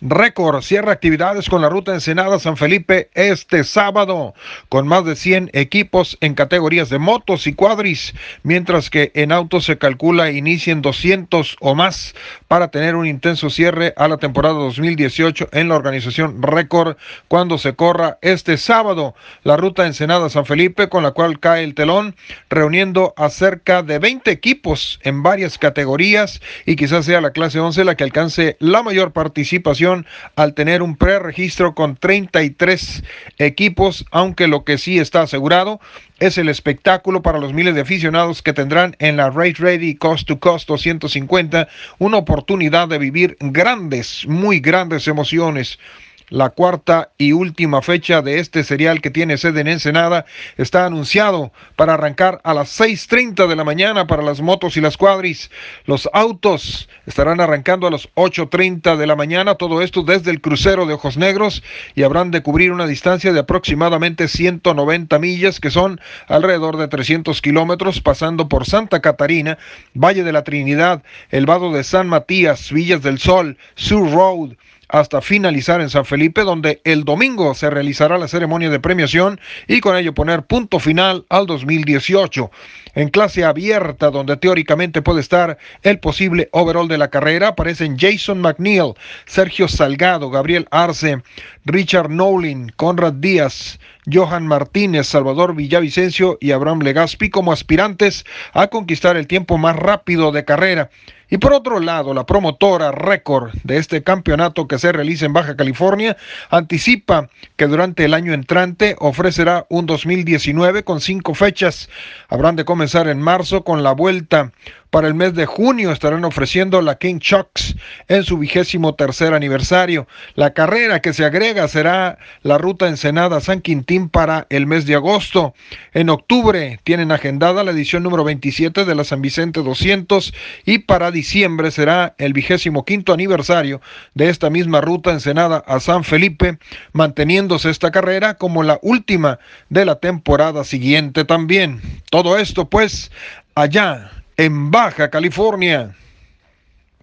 Récord cierra actividades con la ruta Ensenada San Felipe este sábado, con más de 100 equipos en categorías de motos y cuadris, mientras que en autos se calcula inicien 200 o más para tener un intenso cierre a la temporada 2018 en la organización Récord cuando se corra este sábado la ruta Ensenada San Felipe, con la cual cae el telón, reuniendo a cerca de 20 equipos en varias categorías y quizás sea la clase 11 la que alcance la mayor participación al tener un preregistro con 33 equipos, aunque lo que sí está asegurado es el espectáculo para los miles de aficionados que tendrán en la Race Ready Cost to Cost 250 una oportunidad de vivir grandes, muy grandes emociones. La cuarta y última fecha de este serial que tiene sede en Ensenada está anunciado para arrancar a las 6.30 de la mañana para las motos y las cuadris. Los autos estarán arrancando a las 8.30 de la mañana, todo esto desde el crucero de Ojos Negros y habrán de cubrir una distancia de aproximadamente 190 millas, que son alrededor de 300 kilómetros, pasando por Santa Catarina, Valle de la Trinidad, el Vado de San Matías, Villas del Sol, Sur Road, hasta finalizar en San Felipe, donde el domingo se realizará la ceremonia de premiación y con ello poner punto final al 2018. En clase abierta, donde teóricamente puede estar el posible overall de la carrera, aparecen Jason McNeil, Sergio Salgado, Gabriel Arce, Richard Nowlin, Conrad Díaz, Johan Martínez, Salvador Villavicencio y Abraham Legaspi como aspirantes a conquistar el tiempo más rápido de carrera. Y por otro lado, la promotora récord de este campeonato que se realiza en Baja California anticipa que durante el año entrante ofrecerá un 2019 con cinco fechas. Habrán de comenzar en marzo con la vuelta para el mes de junio estarán ofreciendo la King Chucks en su vigésimo tercer aniversario. La carrera que se agrega será la ruta Ensenada San Quintín para el mes de agosto. En octubre tienen agendada la edición número 27 de la San Vicente 200 y para diciembre será el vigésimo quinto aniversario de esta misma ruta Ensenada a San Felipe, manteniéndose esta carrera como la última de la temporada siguiente también. Todo esto pues allá en Baja California.